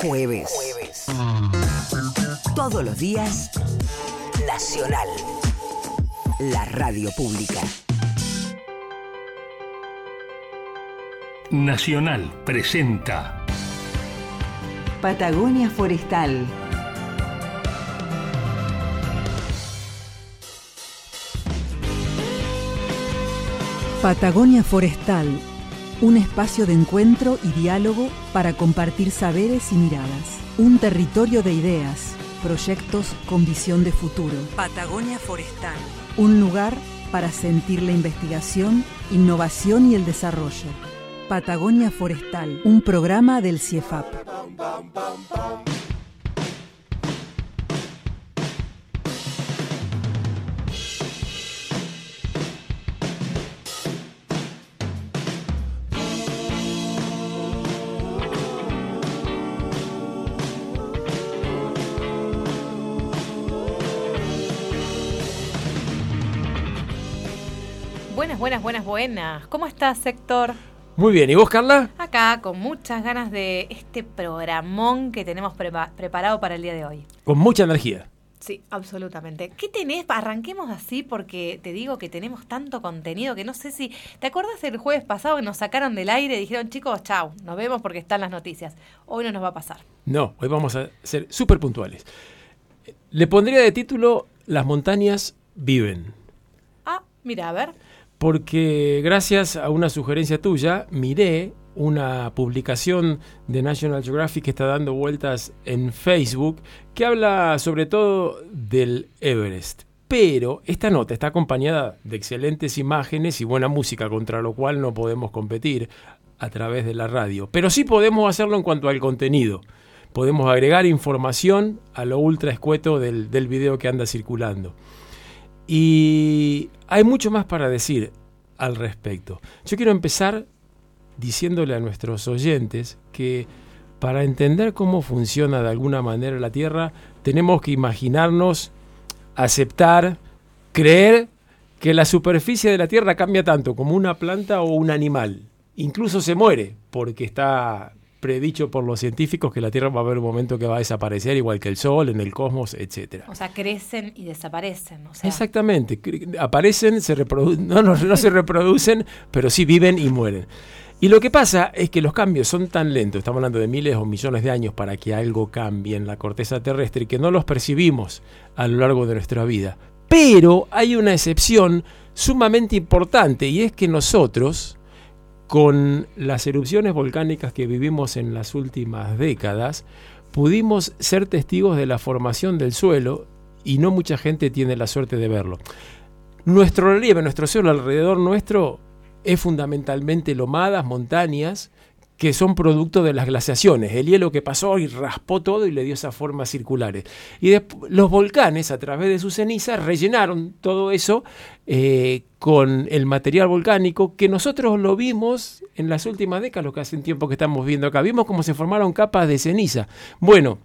Jueves. Todos los días, Nacional. La radio pública. Nacional presenta Patagonia Forestal. Patagonia Forestal, un espacio de encuentro y diálogo para compartir saberes y miradas. Un territorio de ideas, proyectos con visión de futuro. Patagonia Forestal. Un lugar para sentir la investigación, innovación y el desarrollo. Patagonia Forestal, un programa del CIEFAP. Buenas, buenas, buenas. ¿Cómo estás, Héctor? Muy bien, ¿y vos, Carla? Acá con muchas ganas de este programón que tenemos prepa- preparado para el día de hoy. Con mucha energía. Sí, absolutamente. ¿Qué tenés? Arranquemos así porque te digo que tenemos tanto contenido que no sé si... ¿Te acuerdas el jueves pasado que nos sacaron del aire y dijeron, chicos, chau, nos vemos porque están las noticias? Hoy no nos va a pasar. No, hoy vamos a ser súper puntuales. Le pondría de título Las montañas viven. Ah, mira, a ver. Porque gracias a una sugerencia tuya, miré una publicación de National Geographic que está dando vueltas en Facebook que habla sobre todo del Everest. Pero esta nota está acompañada de excelentes imágenes y buena música, contra lo cual no podemos competir a través de la radio. Pero sí podemos hacerlo en cuanto al contenido. Podemos agregar información a lo ultra escueto del, del video que anda circulando. Y hay mucho más para decir al respecto. Yo quiero empezar diciéndole a nuestros oyentes que para entender cómo funciona de alguna manera la Tierra, tenemos que imaginarnos, aceptar, creer que la superficie de la Tierra cambia tanto como una planta o un animal. Incluso se muere porque está predicho por los científicos que la Tierra va a haber un momento que va a desaparecer, igual que el Sol, en el cosmos, etcétera. O sea, crecen y desaparecen. O sea, Exactamente, aparecen, se reprodu- no, no, no se reproducen, pero sí viven y mueren. Y lo que pasa es que los cambios son tan lentos, estamos hablando de miles o millones de años para que algo cambie en la corteza terrestre, que no los percibimos a lo largo de nuestra vida. Pero hay una excepción sumamente importante y es que nosotros, con las erupciones volcánicas que vivimos en las últimas décadas, pudimos ser testigos de la formación del suelo y no mucha gente tiene la suerte de verlo. Nuestro relieve, nuestro suelo alrededor nuestro es fundamentalmente lomadas, montañas, que son producto de las glaciaciones, el hielo que pasó y raspó todo y le dio esas formas circulares. Y los volcanes, a través de sus cenizas, rellenaron todo eso eh, con el material volcánico que nosotros lo vimos en las últimas décadas, lo que hace un tiempo que estamos viendo acá. Vimos cómo se formaron capas de ceniza. Bueno,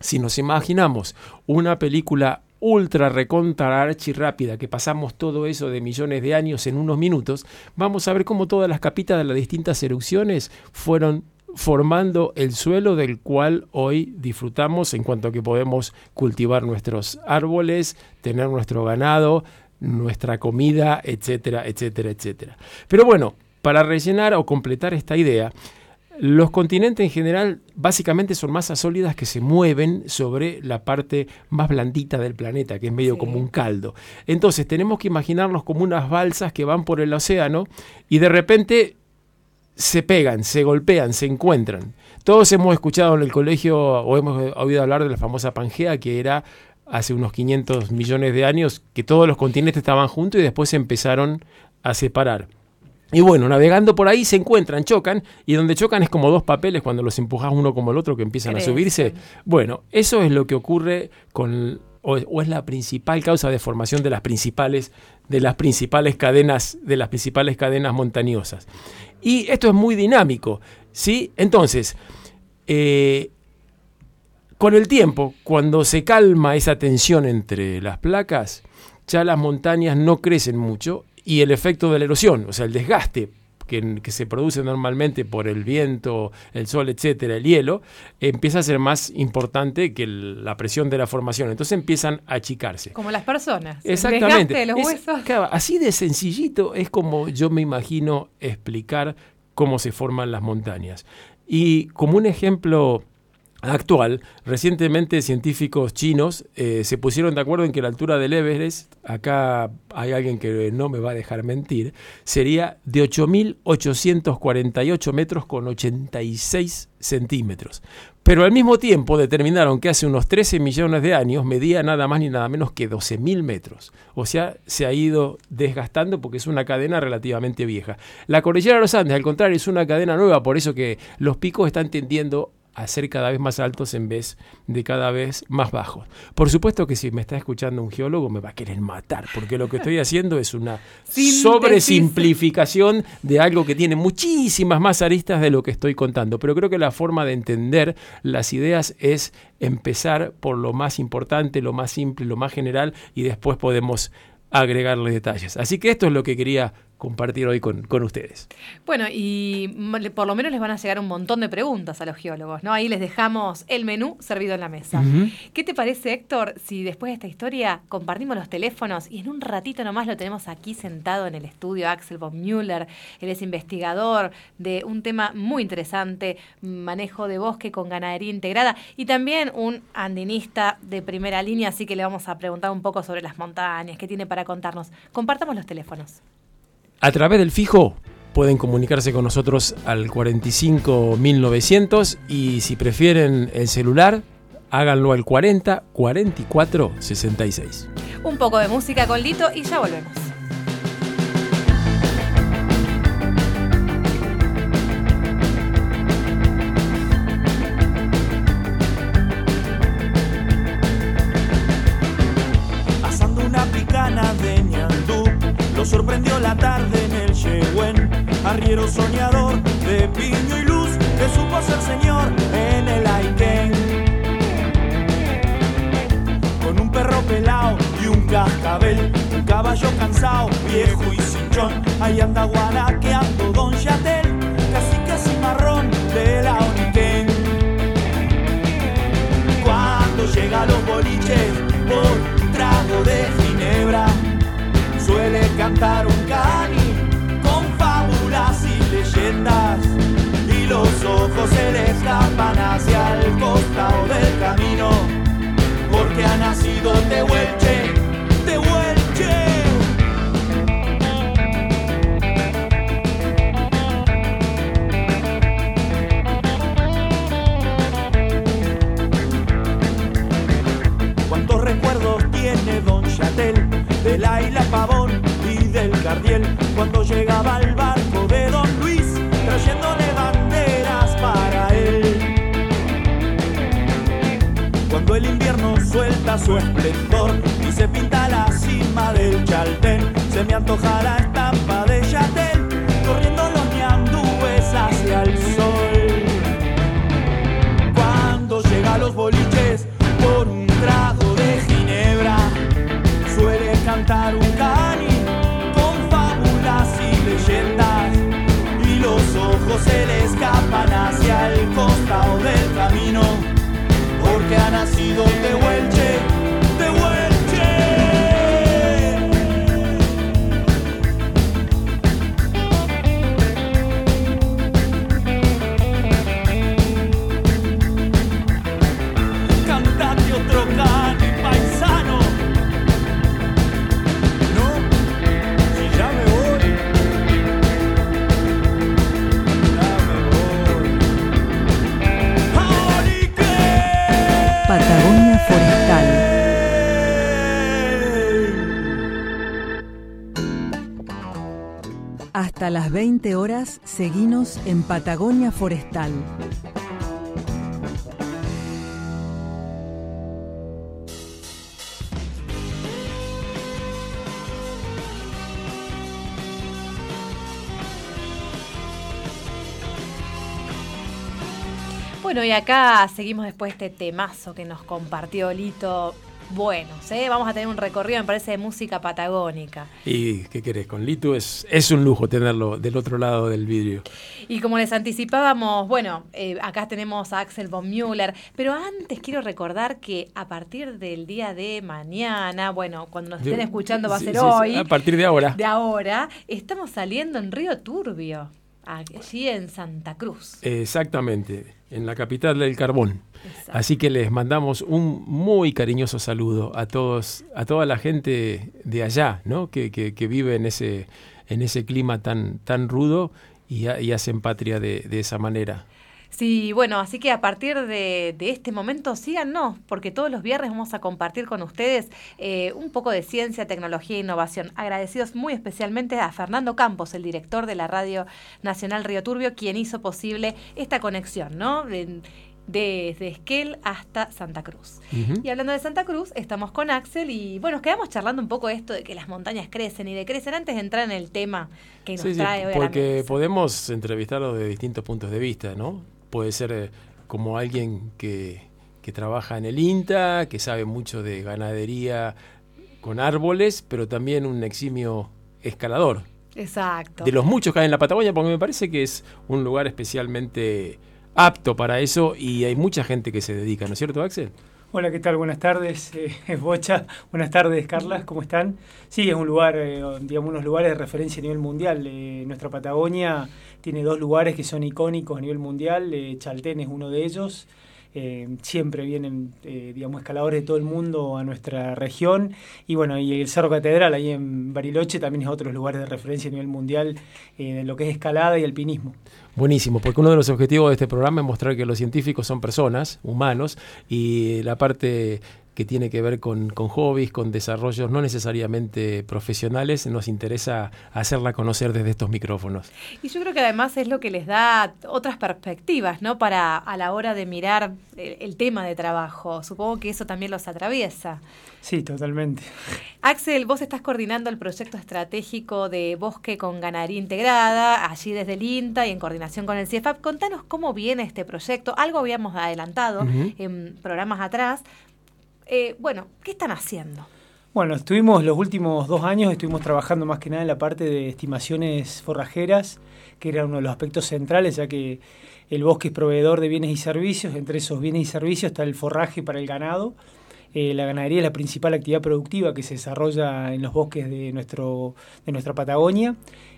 si nos imaginamos una película ultra recontra archi rápida que pasamos todo eso de millones de años en unos minutos, vamos a ver cómo todas las capitas de las distintas erupciones fueron formando el suelo del cual hoy disfrutamos en cuanto a que podemos cultivar nuestros árboles, tener nuestro ganado, nuestra comida, etcétera, etcétera, etcétera. Pero bueno, para rellenar o completar esta idea, los continentes en general básicamente son masas sólidas que se mueven sobre la parte más blandita del planeta, que es medio Sí. como un caldo. Entonces tenemos que imaginarnos como unas balsas que van por el océano y de repente se pegan, se golpean, se encuentran. Todos hemos escuchado en el colegio o hemos oído hablar de la famosa Pangea, que era hace unos 500 millones de años, que todos los continentes estaban juntos y después se empezaron a separar. Y bueno, navegando por ahí se encuentran, chocan, y donde chocan es como dos papeles cuando los empujas uno como el otro que empiezan a subirse. Bueno, eso es lo que ocurre con o, o es la principal causa de formación de las principales de las principales cadenas de las principales cadenas montañosas. Y esto es muy dinámico, ¿sí? Entonces, eh, con el tiempo, cuando se calma esa tensión entre las placas, ya las montañas no crecen mucho y el efecto de la erosión, o sea, el desgaste que, que se producen normalmente por el viento, el sol, etcétera, el hielo, empieza a ser más importante que el- la presión de la formación. Entonces empiezan a achicarse. Como las personas. el Exactamente. desgaste de los Es- huesos. claro, así de sencillito es como yo me imagino explicar cómo se forman las montañas. Y como un ejemplo actual, recientemente científicos chinos eh, se pusieron de acuerdo en que la altura del Everest, acá hay alguien que no me va a dejar mentir, sería de 8.848 metros con 86 centímetros. Pero al mismo tiempo determinaron que hace unos 13 millones de años medía nada más ni nada menos que 12.000 metros. O sea, se ha ido desgastando porque es una cadena relativamente vieja. La cordillera de los Andes, al contrario, es una cadena nueva, por eso que los picos están tendiendo a ser cada vez más altos en vez de cada vez más bajos. Por supuesto que si me está escuchando un geólogo me va a querer matar, porque lo que estoy haciendo es una sobresimplificación de algo que tiene muchísimas más aristas de lo que estoy contando. Pero creo que la forma de entender las ideas es empezar por lo más importante, lo más simple, lo más general, y después podemos agregarle detalles. Así que esto es lo que quería compartir hoy con, con ustedes. Bueno, y por lo menos les van a llegar un montón de preguntas a los geólogos, ¿no? Ahí les dejamos el menú servido en la mesa. ¿Qué te parece, Héctor, si después de esta historia compartimos los teléfonos y en un ratito nomás lo tenemos aquí sentado en el estudio Axel von Müller? Él es investigador de un tema muy interesante, manejo de bosque con ganadería integrada y también un andinista de primera línea, así que le vamos a preguntar un poco sobre las montañas, qué tiene para contarnos. Compartamos los teléfonos. A través del fijo pueden comunicarse con nosotros al 45 1900 y si prefieren el celular, háganlo al 40 44 66. Un poco de música con Lito y ya volvemos. Arriero soñador de piño y luz, que supo ser señor en el Aiken. Con un perro pelao y un cascabel, un caballo cansado, viejo y cinchón, ahí anda guanaqueando Don Yatel, casi casi marrón de la Oniquén cuando llega los boliches por un trago de ginebra. Suele cantar un cani y los ojos se le escapan hacia el costado del camino. Porque ha nacido de Huelche, de Huelche. ¿Cuántos recuerdos tiene Don Chatel de la isla Pavón y del Gardiel cuando llegaba al barco suelta su esplendor y se pinta la cima del Chaltén, se me antoja en Patagonia Forestal. Bueno, y acá seguimos después de este temazo que nos compartió Lito. Buenos. ¿eh? Vamos a tener un recorrido, me parece, de música patagónica. Y, ¿qué querés? Con Litu es, es un lujo tenerlo del otro lado del vidrio. Y como les anticipábamos, bueno, eh, acá tenemos a Axel von Müller, pero antes quiero recordar que a partir del día de mañana, bueno, cuando nos estén escuchando va a sí, ser sí, sí, hoy, a partir de ahora. de ahora, estamos saliendo en Río Turbio, allí en Santa Cruz. Exactamente, en la capital del carbón. Exacto. Así que les mandamos un muy cariñoso saludo a todos, a toda la gente de allá, ¿no? Que, que- que vive en ese, en ese clima tan, tan rudo y, ha- y hacen patria de, de esa manera. Sí, bueno, así que a partir de, de este momento síganos, porque todos los viernes vamos a compartir con ustedes eh, un poco de ciencia, tecnología e innovación. Agradecidos muy especialmente a Fernando Campos, el director de la Radio Nacional Río Turbio, quien hizo posible esta conexión, ¿no? Desde Esquel hasta Santa Cruz. Y hablando de Santa Cruz, estamos con Axel y bueno, nos quedamos charlando un poco de esto de que las montañas crecen y decrecen antes de entrar en el tema que nos Sí, sí, trae hoy a la porque podemos entrevistarlo de distintos puntos de vista, ¿no? Puede ser eh, como alguien que, que trabaja en el INTA, que sabe mucho de ganadería con árboles, pero también un eximio escalador. Exacto. De los muchos que hay en la Patagonia, porque me parece que es un lugar especialmente apto para eso y hay mucha gente que se dedica, ¿no es cierto, Axel? Hola, ¿qué tal? Buenas tardes, eh, Bocha. Buenas tardes, Carla. ¿Cómo están? Sí, es un lugar, eh, digamos, unos lugares de referencia a nivel mundial. Eh, nuestra Patagonia tiene dos lugares que son icónicos a nivel mundial. Eh, Chaltén es uno de ellos. Eh, siempre vienen, eh, digamos, escaladores de todo el mundo a nuestra región. Y bueno, y el Cerro Catedral, ahí en Bariloche, también es otro lugar de referencia a nivel mundial eh, en lo que es escalada y alpinismo. Buenísimo, porque uno de los objetivos de este programa es mostrar que los científicos son personas, humanos, y la parte que tiene que ver con, con hobbies, con desarrollos no necesariamente profesionales, nos interesa hacerla conocer desde estos micrófonos. Y yo creo que además es lo que les da otras perspectivas, ¿no? Para a la hora de mirar el, el tema de trabajo. Supongo que eso también los atraviesa. Sí, totalmente. Axel, vos estás coordinando el proyecto estratégico de bosque con ganadería integrada, allí desde el INTA y en coordinación con el CIEFAP. Contanos cómo viene este proyecto. Algo habíamos adelantado en programas atrás. Eh, bueno, ¿qué están haciendo? Bueno, estuvimos los últimos dos años, estuvimos trabajando más que nada en la parte de estimaciones forrajeras, que era uno de los aspectos centrales, ya que el bosque es proveedor de bienes y servicios, entre esos bienes y servicios está el forraje para el ganado. Eh, la ganadería es la principal actividad productiva que se desarrolla en los bosques de, nuestro, de nuestra Patagonia,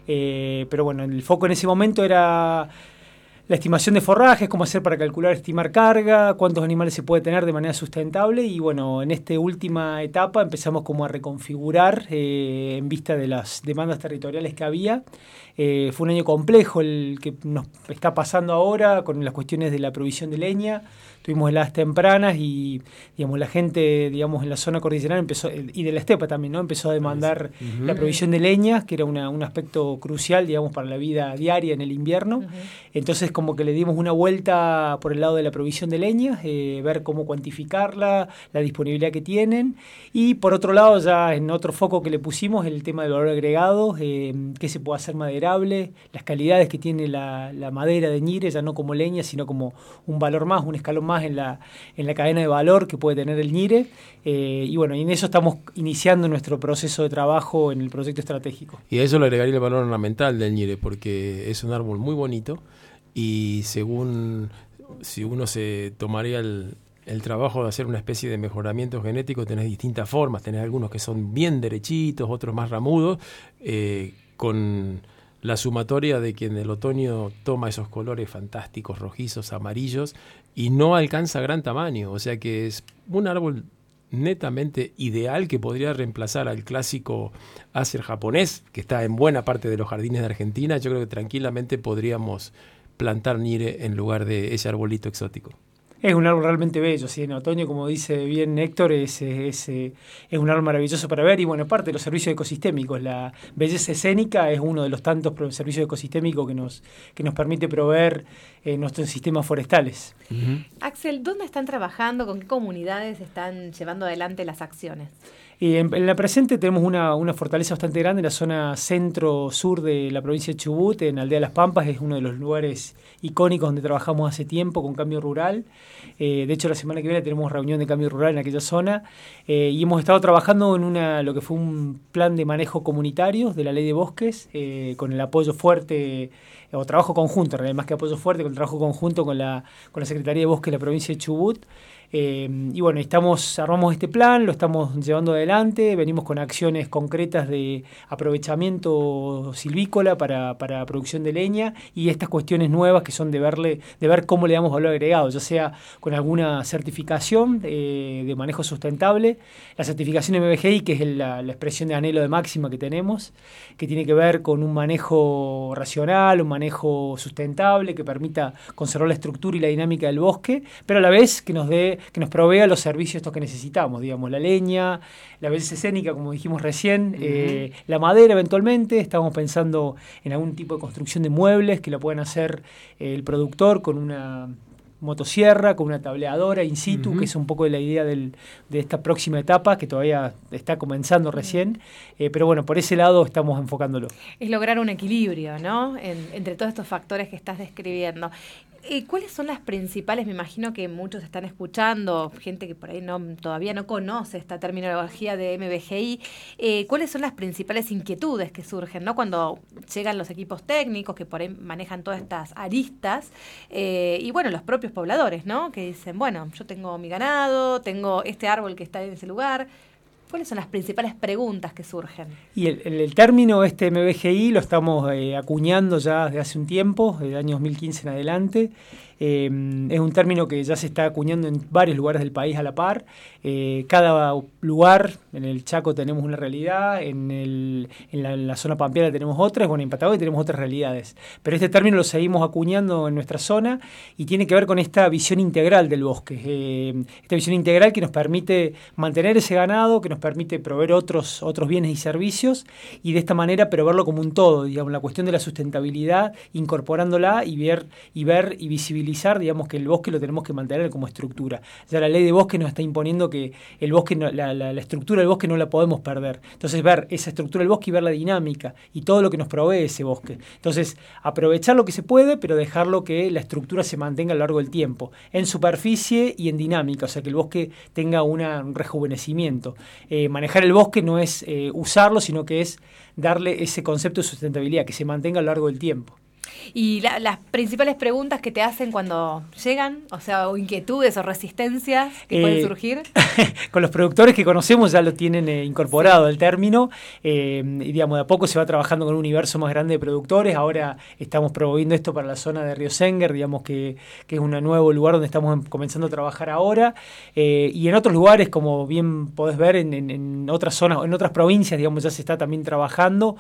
Eh, pero bueno, el foco en ese momento era la estimación de forrajes, cómo hacer para calcular, estimar carga, cuántos animales se puede tener de manera sustentable y bueno, en esta última etapa empezamos como a reconfigurar eh, en vista de las demandas territoriales que había. Eh, fue un año complejo el que nos está pasando ahora con las cuestiones de la provisión de leña. Tuvimos heladas tempranas y digamos la gente digamos en la zona cordillerana empezó y de la estepa también no empezó a demandar la provisión de leña que era una- un aspecto crucial digamos para la vida diaria en el invierno. Entonces como que le dimos una vuelta por el lado de la provisión de leña, eh, ver cómo cuantificarla, la disponibilidad que tienen. Y por otro lado, ya en otro foco que le pusimos, el tema del valor agregado, eh, qué se puede hacer las calidades que tiene la, madera de ñire, ya no como leña, sino como un valor más, un escalón más en la, en la cadena de valor que puede tener el ñire. Eh, y bueno, en eso estamos iniciando nuestro proceso de trabajo en el proyecto estratégico. Y a eso le agregaría el valor ornamental del ñire, porque es un árbol muy bonito y según si uno se tomaría el, el trabajo de hacer una especie de mejoramiento genético, tenés distintas formas, tenés algunos que son bien derechitos, otros más ramudos, eh, con la sumatoria de que en el otoño toma esos colores fantásticos, rojizos, amarillos, y no alcanza gran tamaño, o sea que es un árbol netamente ideal que podría reemplazar al clásico acer japonés, que está en buena parte de los jardines de Argentina, yo creo que tranquilamente podríamos plantar nire en lugar de ese arbolito exótico. Es un árbol realmente bello, sí, en otoño, como dice bien Héctor, es, es, es, es un árbol maravilloso para ver y bueno, aparte de los servicios ecosistémicos, la belleza escénica es uno de los tantos servicios ecosistémicos que nos, que nos permite proveer eh, nuestros sistemas forestales. Axel, ¿dónde están trabajando? ¿Con qué comunidades están llevando adelante las acciones? En, en la presente tenemos una, una fortaleza bastante grande en la zona centro-sur de la provincia de Chubut, en Aldea Las Pampas, es uno de los lugares icónicos donde trabajamos hace tiempo con cambio rural. Eh, de hecho, la semana que viene tenemos reunión de cambio rural en aquella zona eh, y hemos estado trabajando en una, lo que fue un plan de manejo comunitario de la ley de bosques, eh, con el apoyo fuerte o trabajo conjunto, más que apoyo fuerte, con el trabajo conjunto con la, con la Secretaría de Bosques de la provincia de Chubut. Eh, y bueno, estamos, armamos este plan, lo estamos llevando adelante, venimos con acciones concretas de aprovechamiento silvícola para, para producción de leña y estas cuestiones nuevas que son de verle, de ver cómo le damos valor agregado, ya sea con alguna certificación de, de manejo sustentable, la certificación MBGI, que es la, la expresión de anhelo de máxima que tenemos, que tiene que ver con un manejo racional, un manejo sustentable, que permita conservar la estructura y la dinámica del bosque, pero a la vez que nos dé que nos provea los servicios estos que necesitamos, digamos, la leña, la belleza escénica, como dijimos recién, uh -huh. eh, la madera eventualmente, estamos pensando en algún tipo de construcción de muebles que lo puedan hacer el productor con una motosierra, con una tableadora in situ, uh -huh. que es un poco la idea del, de esta próxima etapa, que todavía está comenzando recién, eh, pero bueno, por ese lado estamos enfocándolo. Es lograr un equilibrio, ¿no? En, entre todos estos factores que estás describiendo. Eh, ¿Cuáles son las principales? Me imagino que muchos están escuchando, gente que por ahí no, todavía no conoce esta terminología de MBGI. Eh, ¿Cuáles son las principales inquietudes que surgen ¿no? cuando llegan los equipos técnicos que por ahí manejan todas estas aristas? Eh, y bueno, los propios pobladores, ¿no? Que dicen, bueno, yo tengo mi ganado, tengo este árbol que está en ese lugar. ¿Cuáles son las principales preguntas que surgen? Y el, término este MBGI lo estamos eh, acuñando ya desde hace un tiempo, desde el año 2015 en adelante. Eh, es un término que ya se está acuñando en varios lugares del país a la par. Eh, cada lugar, en el Chaco tenemos una realidad, en, el, en, la, en, la, zona pampeana tenemos otras, bueno, en Patagonia tenemos otras realidades. Pero este término lo seguimos acuñando en nuestra zona y tiene que ver con esta visión integral del bosque. Eh, esta visión integral que nos permite mantener ese ganado, que nos permite proveer otros, otros bienes y servicios y de esta manera pero verlo como un todo, digamos, la cuestión de la sustentabilidad, incorporándola y ver y, ver y visibilizar digamos, que el bosque lo tenemos que mantener como estructura. Ya la ley de bosque nos está imponiendo que el bosque, la, la, estructura del bosque no la podemos perder. Entonces, ver esa estructura del bosque y ver la dinámica y todo lo que nos provee ese bosque. Entonces, aprovechar lo que se puede, pero dejarlo que la estructura se mantenga a lo largo del tiempo, en superficie y en dinámica, o sea, que el bosque tenga una, un rejuvenecimiento. Eh, manejar el bosque no es eh, usarlo, sino que es darle ese concepto de sustentabilidad, que se mantenga a lo largo del tiempo. Y la, las principales preguntas que te hacen cuando llegan, o sea, o inquietudes o resistencias que eh, pueden surgir. con los productores que conocemos ya lo tienen eh, incorporado el término, eh, y digamos, de a poco se va trabajando con un universo más grande de productores. Ahora estamos promoviendo esto para la zona de Río Senger, digamos que, que es un nuevo lugar donde estamos comenzando a trabajar ahora. Y en otros lugares, como bien podés ver, en, en, en, otras zonas, en otras provincias, digamos, ya se está también trabajando.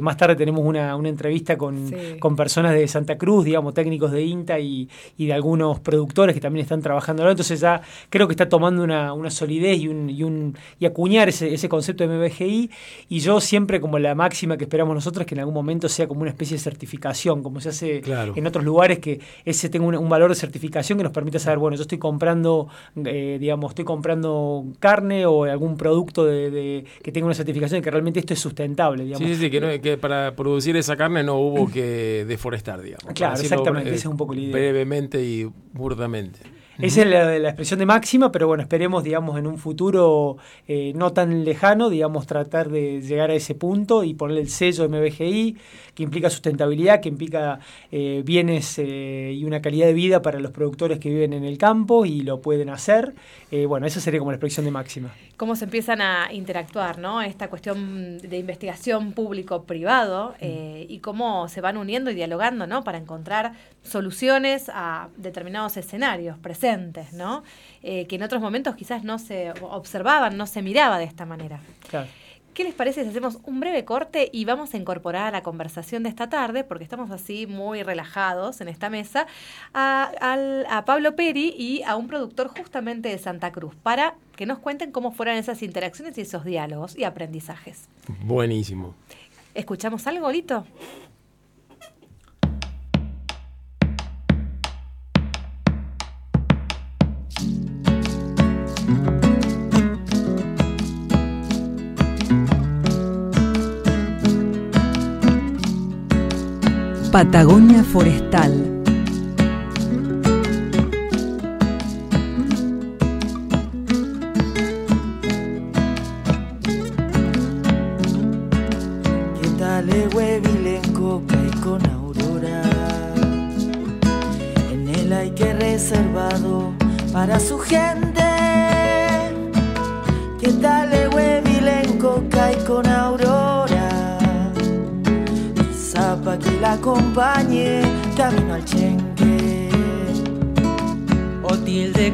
Más tarde tenemos una, una entrevista con, sí. con personas de Santa Cruz, digamos, técnicos de INTA y, y, de algunos productores que también están trabajando. Entonces ya creo que está tomando una, una solidez y, un, y, un, y acuñar ese, ese, concepto de MBGI. Y yo siempre como la máxima que esperamos nosotros que en algún momento sea como una especie de certificación, como se hace claro. en otros lugares, que ese tenga un, un, valor de certificación que nos permita saber, bueno, yo estoy comprando, eh, digamos, estoy comprando carne o algún producto de, de, que tenga una certificación que realmente esto es sustentable. Digamos. Sí, sí, sí que, no, que para producir esa carne no hubo que deforestar estar, digamos. Claro, exactamente, eh, esa es un poco la idea. Brevemente y burdamente. Esa es la, la, expresión de máxima, pero bueno, esperemos, digamos, en un futuro eh, no tan lejano, digamos, tratar de llegar a ese punto y ponerle el sello MBGI, que implica sustentabilidad, que implica eh, bienes eh, y una calidad de vida para los productores que viven en el campo y lo pueden hacer. Eh, bueno, esa sería como la expresión de máxima. ¿Cómo se empiezan a interactuar, no? Esta cuestión de investigación público-privado mm. y cómo se van uniendo y dialogando, ¿no? Para encontrar soluciones a determinados escenarios presentes, ¿no? Que en otros momentos quizás no se observaban, no se miraba de esta manera. Claro. ¿Qué les parece si hacemos un breve corte y vamos a incorporar a la conversación de esta tarde, porque estamos así muy relajados en esta mesa, a, a, a, Pablo Peri y a un productor justamente de Santa Cruz, para que nos cuenten cómo fueron esas interacciones y esos diálogos y aprendizajes? Buenísimo. ¿Escuchamos algo, Lito? Patagonia Forestal.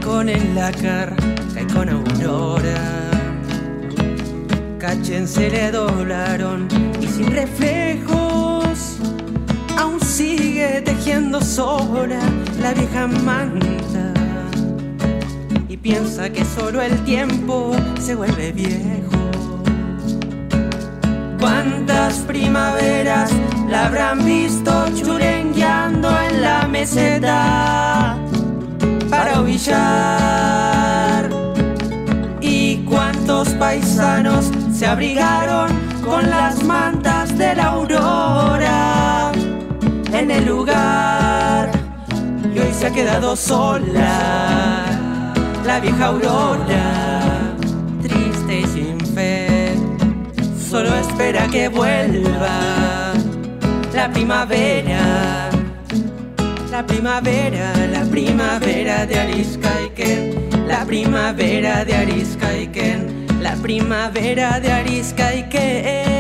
Con el lacar, cae con aurora. Cachen se le doblaron y sin reflejos aún sigue tejiendo sola la vieja manta y piensa que solo el tiempo se vuelve viejo. ¿Cuántas primaveras la habrán visto churengueando en la meseta para ovillar? ¿Y cuántos paisanos se abrigaron con las mantas de la aurora en el lugar? Y hoy se ha quedado sola la vieja aurora, triste y sin fe, solo espera que vuelva la primavera. La primavera, la primavera de Ariscaiken, la primavera de Ariscaiken, la primavera de Ariscaiken.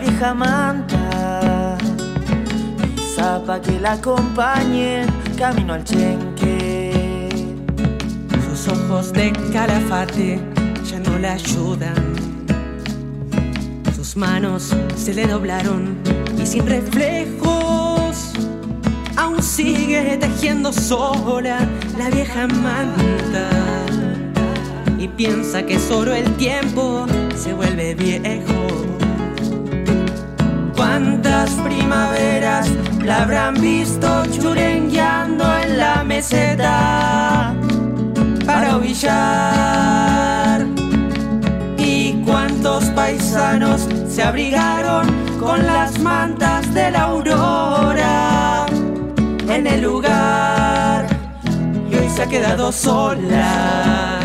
Vieja manta, quizá pa' que la acompañen camino al chenque. Sus ojos de calafate ya no le ayudan. Sus manos se le doblaron y sin reflejos aún sigue tejiendo sola la vieja manta y piensa que solo el tiempo se vuelve viejo. ¿Cuántas primaveras la habrán visto churengueando en la meseta para ovillar? ¿Y cuántos paisanos se abrigaron con las mantas de la aurora en el lugar? Y hoy se ha quedado sola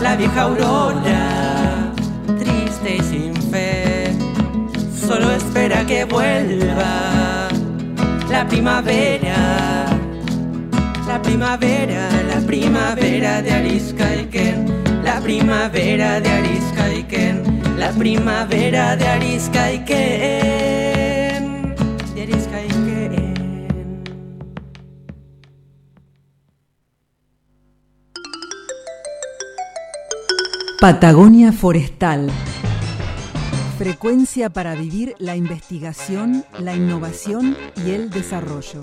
la vieja aurora, espera que vuelva la primavera. La primavera, la primavera de Ariscaiken, la primavera de Ariscaiken, la primavera de Ariscaiken, de Ariscaiken. Patagonia Forestal. Frecuencia para vivir la investigación, la innovación y el desarrollo.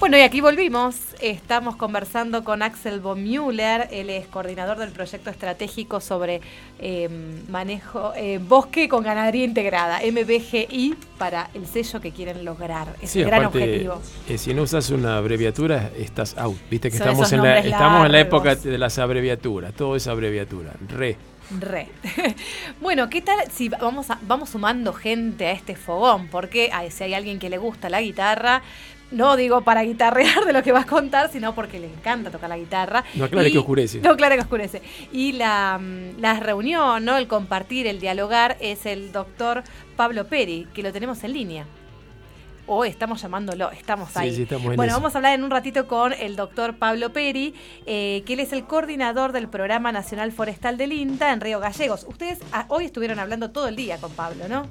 Bueno, y aquí volvimos. Estamos conversando con Axel von Müller, él es coordinador del proyecto estratégico sobre eh, manejo eh, bosque con ganadería integrada, MBGI, para el sello que quieren lograr. Es Sí, un gran aparte, objetivo. eh, si no usas una abreviatura, estás out. Viste que Son estamos en, la, estamos en la época de las abreviaturas. Todo es abreviatura. Re. Re. bueno, ¿qué tal si vamos, a- vamos sumando gente a este fogón? Porque ay, si hay alguien que le gusta la guitarra, no digo para guitarrear de lo que vas a contar, sino porque le encanta tocar la guitarra. No aclare Y- que oscurece. No aclare que oscurece. Y la, mm, la reunión, ¿no? el compartir, el dialogar, es el doctor Pablo Peri, que lo tenemos en línea. o estamos llamándolo, estamos ahí. sí, estamos en bueno, eso. vamos a hablar en un ratito con el doctor Pablo Peri, eh, que él es el coordinador del Programa Nacional Forestal del INTA en Río Gallegos. Ustedes ah, hoy estuvieron hablando todo el día con Pablo, ¿no?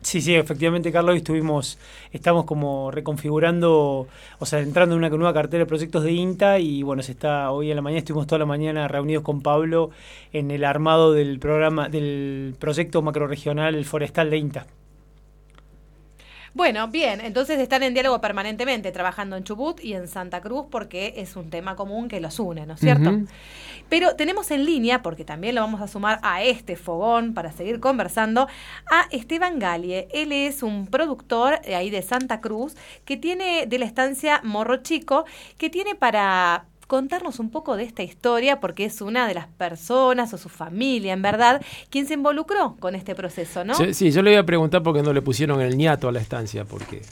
Sí, sí, efectivamente, Carlos, estuvimos, estamos como reconfigurando, o sea, entrando en una nueva cartera de proyectos de INTA y bueno, se está, hoy en la mañana estuvimos toda la mañana reunidos con Pablo en el armado del programa, del proyecto macroregional forestal de INTA. Bueno, bien, entonces están en diálogo permanentemente, trabajando en Chubut y en Santa Cruz, porque es un tema común que los une, ¿no es cierto? Pero tenemos en línea, porque también lo vamos a sumar a este fogón para seguir conversando, a Esteban Galie. Él es un productor eh, ahí de Santa Cruz, que tiene de la estancia Morro Chico, que tiene para contarnos un poco de esta historia, porque es una de las personas o su familia, en verdad, quien se involucró con este proceso, ¿no? Sí, sí, yo le iba a preguntar por qué no le pusieron el ñato a la estancia, porque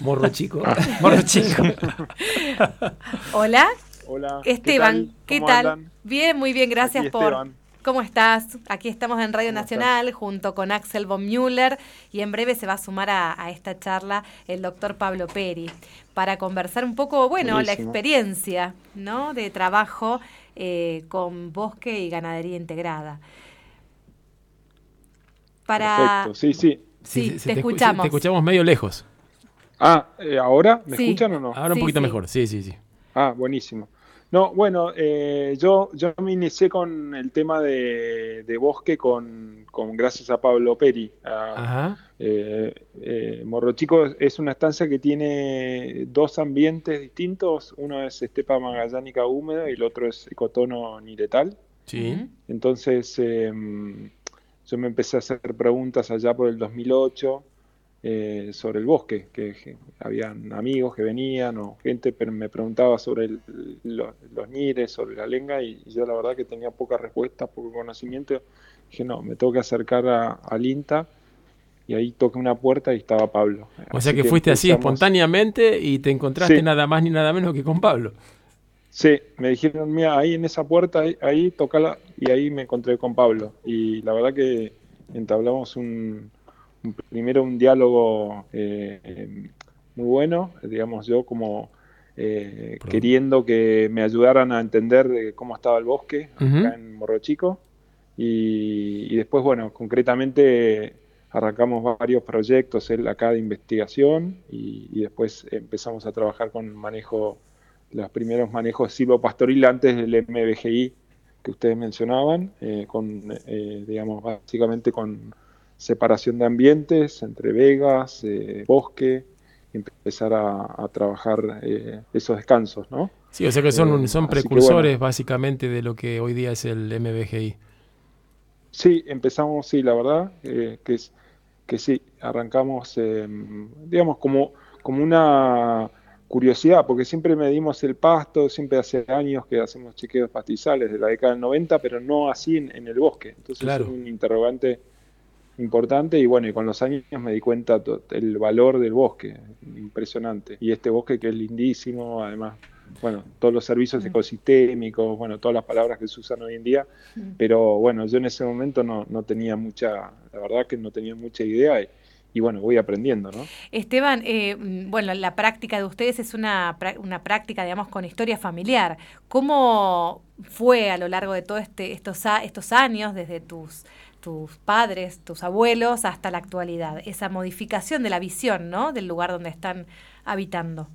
morro chico. Morro Chico. Hola, Hola. Esteban, ¿qué ¿Cómo tal? andan? Bien, muy bien, gracias Aquí por... Esteban. ¿Cómo estás? Aquí estamos en Radio ¿Cómo Nacional junto con Axel von Müller y en breve se va a sumar a, a esta charla el doctor Pablo Peri para conversar un poco, bueno, la experiencia ¿no? de trabajo eh, con bosque y ganadería integrada. Para... Perfecto, sí, sí. Sí, te escu- escuchamos. Te escuchamos medio lejos. Ah, eh, ¿ahora? ¿Me Sí. escuchan o no? Ahora un Sí, poquito sí. mejor. Sí, sí, sí. Ah, buenísimo. No, bueno, eh, yo, yo me inicié con el tema de, de bosque con, con gracias a Pablo Peri. a- Ajá. eh, eh, Morro Chico es una estancia que tiene dos ambientes distintos. Uno es estepa magallánica húmeda y el otro es ecotono niretal. Sí. Entonces, eh, yo me empecé a hacer preguntas allá por el 2008 eh, sobre el bosque, que, que habían amigos que venían o gente pero me preguntaba sobre el- lo- los nires, sobre la lenga y, y yo la verdad que tenía pocas respuestas, poco conocimiento. Dije, no, me tengo que acercar a- al INTA y ahí toqué una puerta y estaba Pablo. O sea que fuiste así espontáneamente y te encontraste Sí. nada más ni nada menos que con Pablo. Sí, me dijeron, mira, ahí en esa puerta, ahí, ahí tocala, y ahí me encontré con Pablo. Y la verdad que entablamos un- primero un diálogo eh, muy bueno, digamos yo como eh, queriendo que me ayudaran a entender de cómo estaba el bosque acá en Morro Chico. Y, y después, bueno, concretamente arrancamos varios proyectos él acá de investigación y, y después empezamos a trabajar con manejo los primeros manejos silvopastoril antes del MBGI que ustedes mencionaban, eh, con, eh, digamos, básicamente con separación de ambientes entre vegas, eh, bosque, empezar a, a trabajar eh, esos descansos, ¿no? Sí, o sea que son, Eh, son precursores básicamente de lo que hoy día es el MBGI. Sí, empezamos, sí, la verdad, eh, que es que sí, arrancamos, eh, digamos, como, como una curiosidad, porque siempre medimos el pasto, siempre hace años que hacemos chequeos pastizales de la década del 90, pero no así en, en el bosque. Entonces Claro. es un interrogante importante y bueno, y con los años me di cuenta el valor del bosque, impresionante. Y este bosque que es lindísimo, además, bueno, todos los servicios ecosistémicos, bueno, todas las palabras que se usan hoy en día, pero bueno, yo en ese momento no, no tenía mucha, la verdad que no tenía mucha idea y, y bueno, voy aprendiendo, ¿no? Esteban, eh, mm, bueno, la práctica de ustedes es una, una práctica, digamos, con historia familiar. ¿Cómo fue a lo largo de todos este, estos, a- estos años, desde tus, tus padres, tus abuelos, hasta la actualidad? Esa modificación de la visión, ¿no? Del lugar donde están habitando.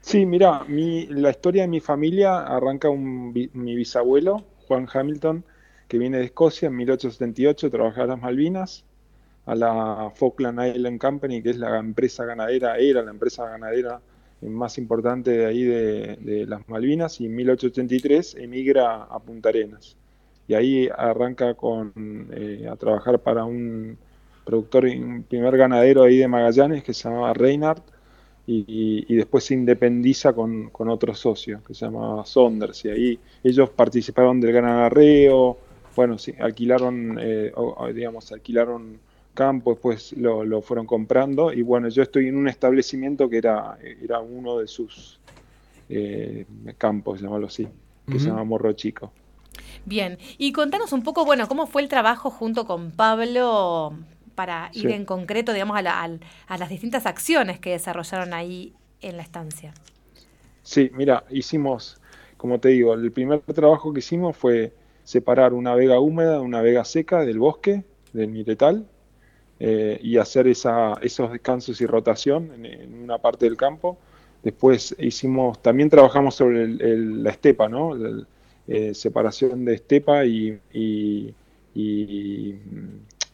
Sí, mira, mi, la historia de mi familia arranca un, mi bisabuelo, Juan Hamilton, que viene de Escocia en 1878, trabajar a las Malvinas, a la Falkland Island Company, que es la empresa ganadera, era la empresa ganadera más importante de ahí de las Malvinas, y en 1883 emigra a Punta Arenas. Y ahí arranca con, eh, a trabajar para un productor, un primer ganadero ahí de Magallanes que se llamaba Reinhardt, y, y- después se independiza con, con otro socio que se llamaba Saunders y ahí ellos participaron del gran arreo, bueno, sí, alquilaron, eh, o- digamos, alquilaron campo, después lo, lo fueron comprando y bueno, yo estoy en un establecimiento que era, era uno de sus eh, campos, llamarlo así, que se llama Morro Chico. Bien, y contanos un poco, bueno, cómo fue el trabajo junto con Pablo para Sí. ir en concreto, digamos, a, la- al- a las distintas acciones que desarrollaron ahí en la estancia. Sí, mira, hicimos, como te digo, el primer trabajo que hicimos fue separar una vega húmeda de una vega seca del bosque, del miretal, eh, y hacer esa, esos descansos y rotación en, en una parte del campo. Después hicimos, también trabajamos sobre el- el- la estepa, ¿no? El- eh, separación de estepa y, y, y,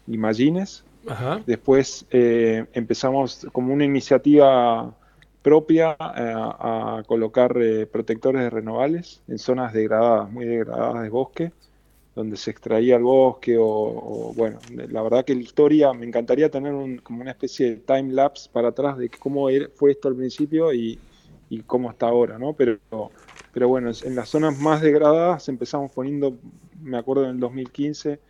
y mallines. Ajá. Después eh, empezamos como una iniciativa propia eh, a colocar protectores de renovales en zonas degradadas, muy degradadas de bosque, donde se extraía el bosque o, o, bueno, la verdad que la historia, me encantaría tener un- como una especie de time lapse para atrás de cómo fue esto al principio y, y cómo está ahora, ¿no? Pero, pero bueno, en las zonas más degradadas empezamos poniendo, me acuerdo en el 2015,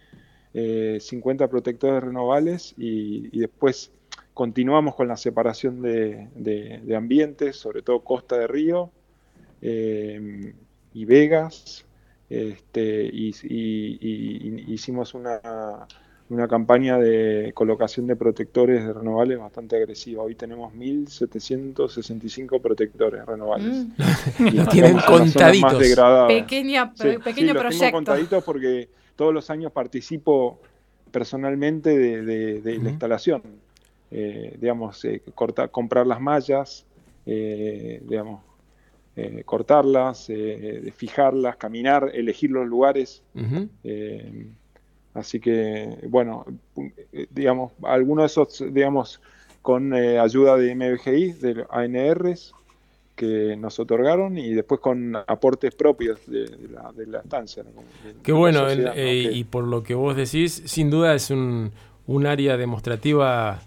eh, 50 protectores renovales y, después continuamos con la separación de, de- ambientes, sobre todo costa de río eh, y vegas. Este, y hicimos una, una campaña de colocación de protectores de renovables bastante agresiva. Hoy tenemos 1.765 protectores renovables. Mm. Y Los tienen más contaditos. degradadas. Pequeña, Sí, pe- sí, pequeño los tengo proyecto. contaditos porque todos los años participo personalmente de, de- de la instalación. Eh, digamos, eh, comprar las mallas, eh, digamos, eh, cortarlas, eh, fijarlas, caminar, elegir los lugares. Eh, así que, bueno, eh, digamos, algunos de esos, digamos, con eh, ayuda de MBGI, de ANRs, que nos otorgaron y después con aportes propios de, de la, de la estancia. Qué de la bueno, el- sociedad, ¿no? eh, y por lo que vos decís, sin duda es un, un área demostrativa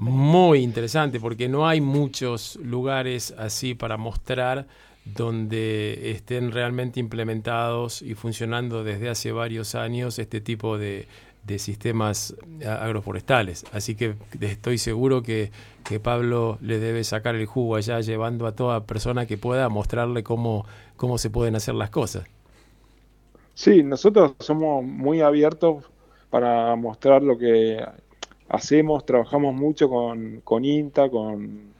muy interesante porque no hay muchos lugares así para mostrar donde estén realmente implementados y funcionando desde hace varios años este tipo de, de sistemas agroforestales. Así que estoy seguro que, que Pablo le debe sacar el jugo allá llevando a toda persona que pueda mostrarle cómo, cómo se pueden hacer las cosas. Sí, nosotros somos muy abiertos para mostrar lo que hacemos, trabajamos mucho con, con INTA, con,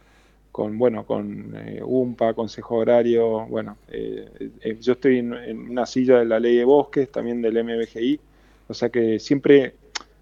con bueno, con eh, UMPA, Consejo Agrario, bueno, eh, eh, yo estoy en, en una silla de la ley de bosques, también del MBGI, o sea que siempre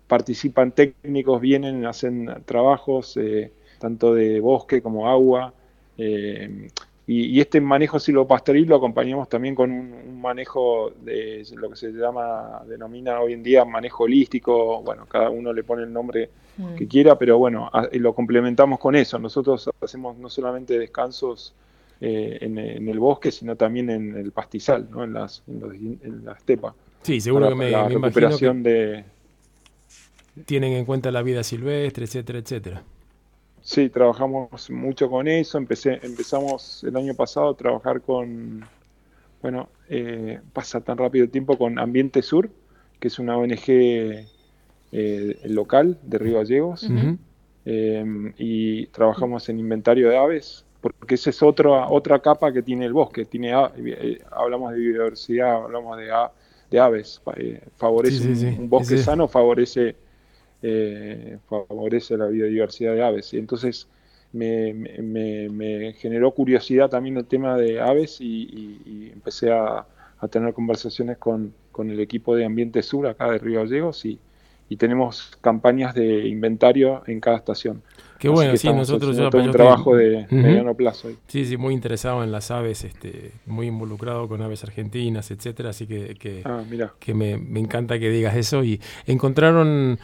participan técnicos, vienen, hacen trabajos eh, tanto de bosque como agua, eh, y, y este manejo silvopastoril lo acompañamos también con un, un manejo de lo que se llama, denomina hoy en día manejo holístico, bueno, cada uno le pone el nombre Mm. que quiera, pero bueno, a- y lo complementamos con eso. Nosotros hacemos no solamente descansos eh, en, en el bosque, sino también en el pastizal, ¿no? en, las, en, los- en la estepa. Sí, seguro Para que me, la me imagino que recuperación de... tienen en cuenta la vida silvestre, etcétera, etcétera. Sí, trabajamos mucho con eso. Empecé, empezamos el año pasado a trabajar con, bueno, eh, pasa tan rápido el tiempo, con Ambiente Sur, que es una ONG eh, local de Río Gallegos. Eh, y trabajamos en inventario de aves, porque esa es otra otra capa que tiene el bosque. Tiene eh, hablamos de biodiversidad, hablamos de, de aves. eh, favorece Sí, sí, un, sí. un bosque sano, favorece eh, favorece la biodiversidad de aves. Y entonces me, me- me- generó curiosidad también el tema de aves y, y- y empecé a, a tener conversaciones con, con el equipo de Ambiente Sur acá de Río Gallegos y, y tenemos campañas de inventario en cada estación. Qué Así bueno, que sí, nosotros yo un estoy- trabajo de mediano plazo. ahí. Sí, sí, muy interesado en las aves, este, muy involucrado con aves argentinas, etcétera, así que, que, Ah, que me, me encanta que digas eso. ¿Y encontraron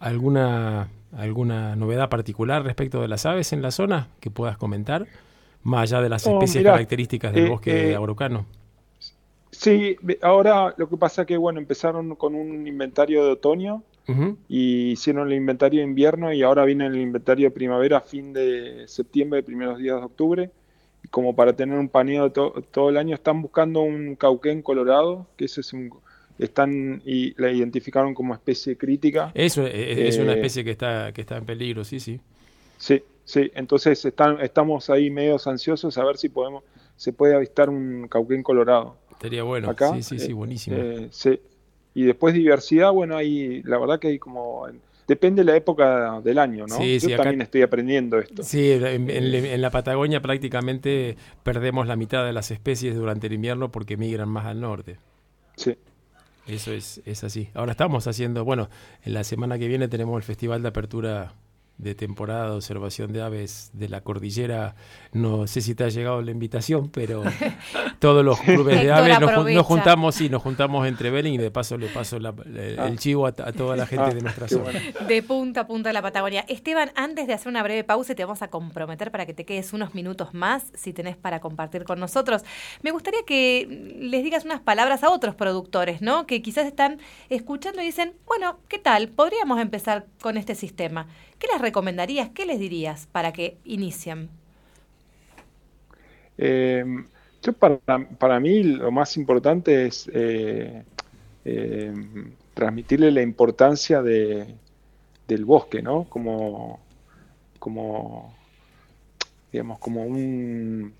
alguna, alguna novedad particular respecto de las aves en la zona que puedas comentar? Más allá de las Oh, especies mirá, características del eh, bosque eh, araucano. Sí, ahora lo que pasa que bueno, empezaron con un inventario de otoño Ujú. y hicieron el inventario de invierno y ahora viene el inventario de primavera a fin de septiembre, primeros días de octubre. Como para tener un paneo de to- todo el año, están buscando un cauquén colorado, que ese es un están y la identificaron como especie crítica. Eso es, es una Eh, especie que está, que está en peligro, sí, sí. Sí, sí, entonces están, estamos ahí medios ansiosos a ver si podemos, se puede avistar un cauquén colorado. Estaría bueno. acá. sí, sí, sí, eh, buenísimo. eh, sí. Y después diversidad, bueno, hay, la verdad que hay como, en- depende de la época del año, ¿no? Sí, Yo sí, acá- también estoy aprendiendo esto. Sí, en, en- en la Patagonia prácticamente perdemos la mitad de las especies durante el invierno porque migran más al norte. Sí. Eso es, es así. Ahora estamos haciendo, bueno, en la semana que viene tenemos el Festival de Apertura de temporada de observación de aves de la cordillera. No sé si te ha llegado la invitación, pero todos los clubes de aves nos, nos juntamos y nos juntamos entre Belén y de paso le paso la- el, Ah. el chivo a, a toda la gente Ah, de nuestra zona. bueno. De punta a punta de la Patagonia. Esteban, antes de hacer una breve pausa, y te vamos a comprometer para que te quedes unos minutos más, si tenés para compartir con nosotros. Me gustaría que les digas unas palabras a otros productores, ¿no? Que quizás están escuchando y dicen, bueno, ¿qué tal? Podríamos empezar con este sistema. ¿Qué les recomendarías? ¿Qué les dirías para que inicien? Eh, yo para, para mí lo más importante es eh, eh, transmitirle la importancia de, del bosque, ¿no? Como, como, digamos, como un,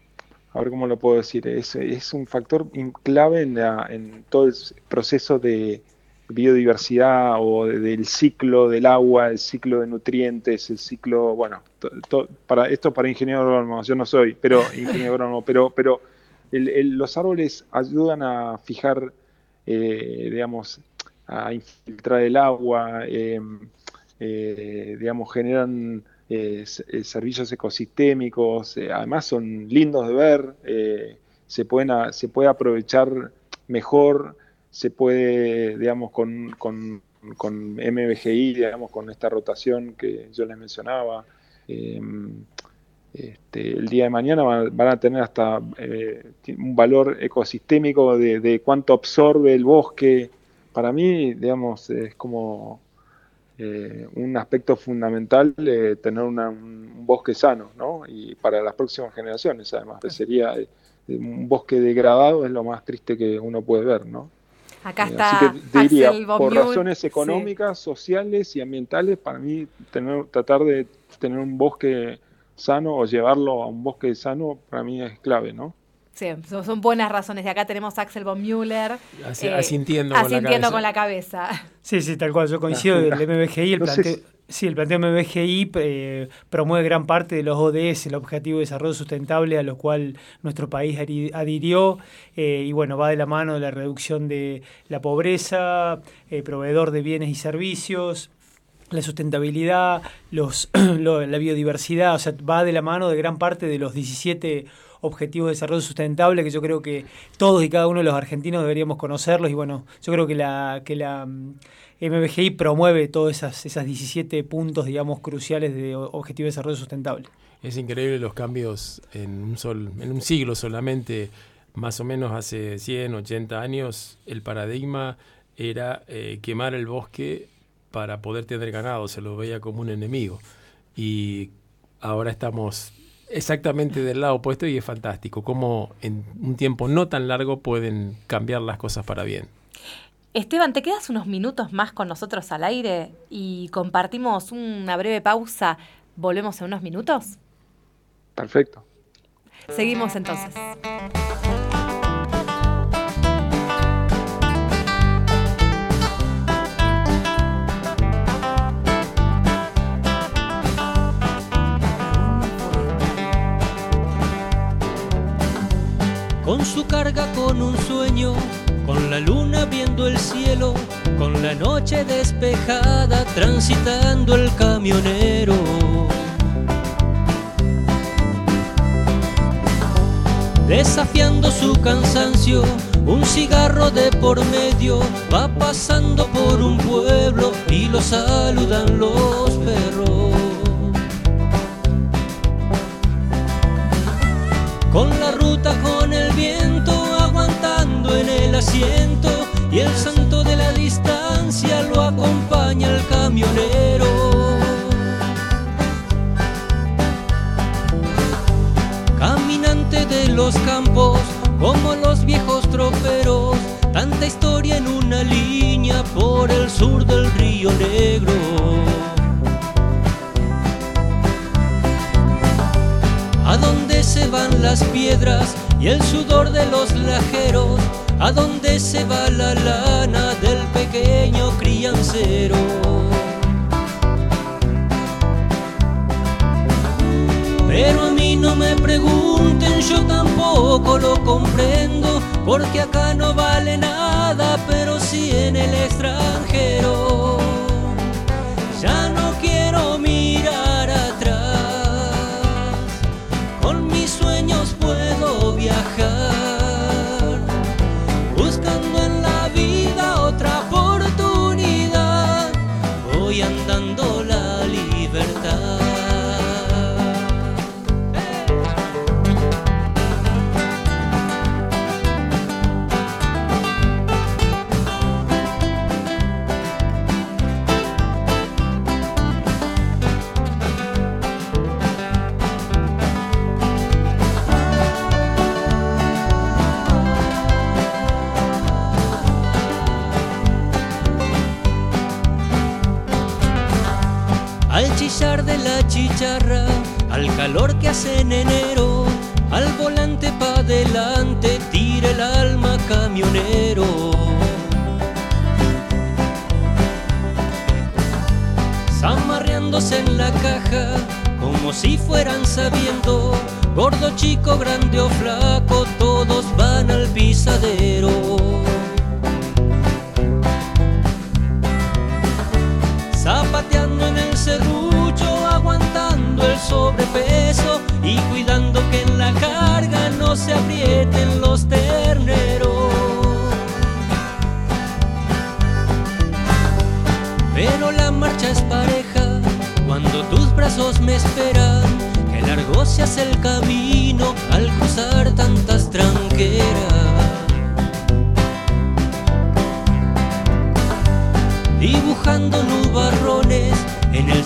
a ver cómo lo puedo decir, es, es un factor clave en, la- en todo el proceso de biodiversidad o de- del ciclo del agua, el ciclo de nutrientes, el ciclo, bueno, to- to- para esto para ingeniero agrónomo, yo no soy, pero ingeniero agrónomo, pero, pero el- el- los árboles ayudan a fijar, eh, digamos, a infiltrar el agua, eh, eh, digamos, generan eh, servicios ecosistémicos, además son lindos de ver, se, pueden a- se puede aprovechar mejor, se puede, digamos, con, con, con MBGI, digamos, con esta rotación que yo les mencionaba, eh, este, el día de mañana van, a tener hasta eh, un valor ecosistémico de, de cuánto absorbe el bosque. Para mí, digamos, es como eh, un aspecto fundamental tener un, bosque sano, ¿no? Y para las próximas generaciones, además, sería eh, un bosque degradado es lo más triste que uno puede ver, ¿no? Acá Eh, está Así que diría, Axel von por razones Sí. económicas, sociales y ambientales, para mí tener, tratar de tener un bosque sano o llevarlo a un bosque sano, para mí es clave, ¿no? Sí, son, son buenas razones. Y acá tenemos a Axel von Müller. Asi- eh, asintiendo con la asintiendo cabeza. con la cabeza. Sí, sí, tal cual. Yo coincido Ah, del. MBGI. El No planteo, sí, el planteo MBGI eh, promueve gran parte de los ODS, el Objetivo de Desarrollo Sustentable, a lo cual nuestro país adhi- adhirió. eh, y bueno, va de la mano de la reducción de la pobreza, eh, proveedor de bienes y servicios, la sustentabilidad, los, lo- la biodiversidad, o sea, va de la mano de gran parte de los 17 objetivos de desarrollo sustentable que yo creo que todos y cada uno de los argentinos deberíamos conocerlos y bueno, yo creo que la que la MBGI promueve todos esas, esas 17 puntos, digamos, cruciales de objetivo de desarrollo sustentable. Es increíble los cambios en un, sol, en un siglo solamente, más o menos hace 100, 80 años, el paradigma era eh, quemar el bosque para poder tener ganado, se lo veía como un enemigo. Y ahora estamos exactamente del lado opuesto y es fantástico cómo en un tiempo no tan largo pueden cambiar las cosas para bien. Esteban, ¿te quedas unos minutos más con nosotros al aire y compartimos una breve pausa? ¿Volvemos en unos minutos? Perfecto. Seguimos entonces. Con su carga, con un sueño, con la luna viendo el cielo, con la noche despejada transitando el camionero. Desafiando su cansancio, un cigarro de por medio, va pasando por un pueblo y lo saludan los perros. Con la ruta, con el viento, aguantando en el asiento y el santo de la distancia lo acompaña el camionero. Caminante de los campos, como los viejos troperos, tanta historia en una línea por el sur del río Negro. a dónde se van las piedras y el sudor de los lajeros, a donde se va la lana del pequeño criancero. Pero a mí no me pregunten, yo tampoco lo comprendo, porque acá no vale nada, pero sí en el extranjero. Chico, grande o flaco, todos van al pisadero. zapateando en el serrucho, aguantando el sobrepeso y cuidando que en la carga no se aprieten los terneros. Pero la marcha es pareja cuando tus brazos me esperan, que largo se hace el camino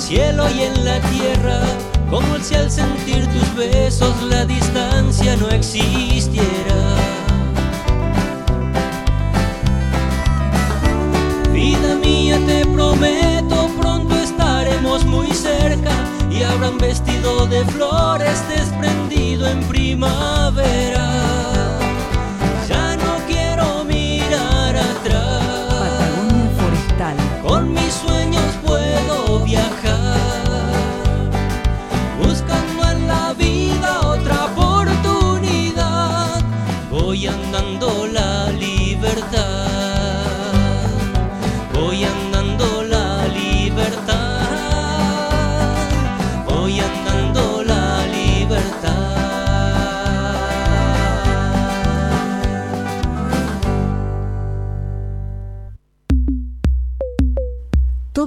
cielo y en la tierra, como si al sentir tus besos la distancia no existiera. Vida mía, te prometo, pronto estaremos muy cerca y habrán vestido de flores desprendido en primavera.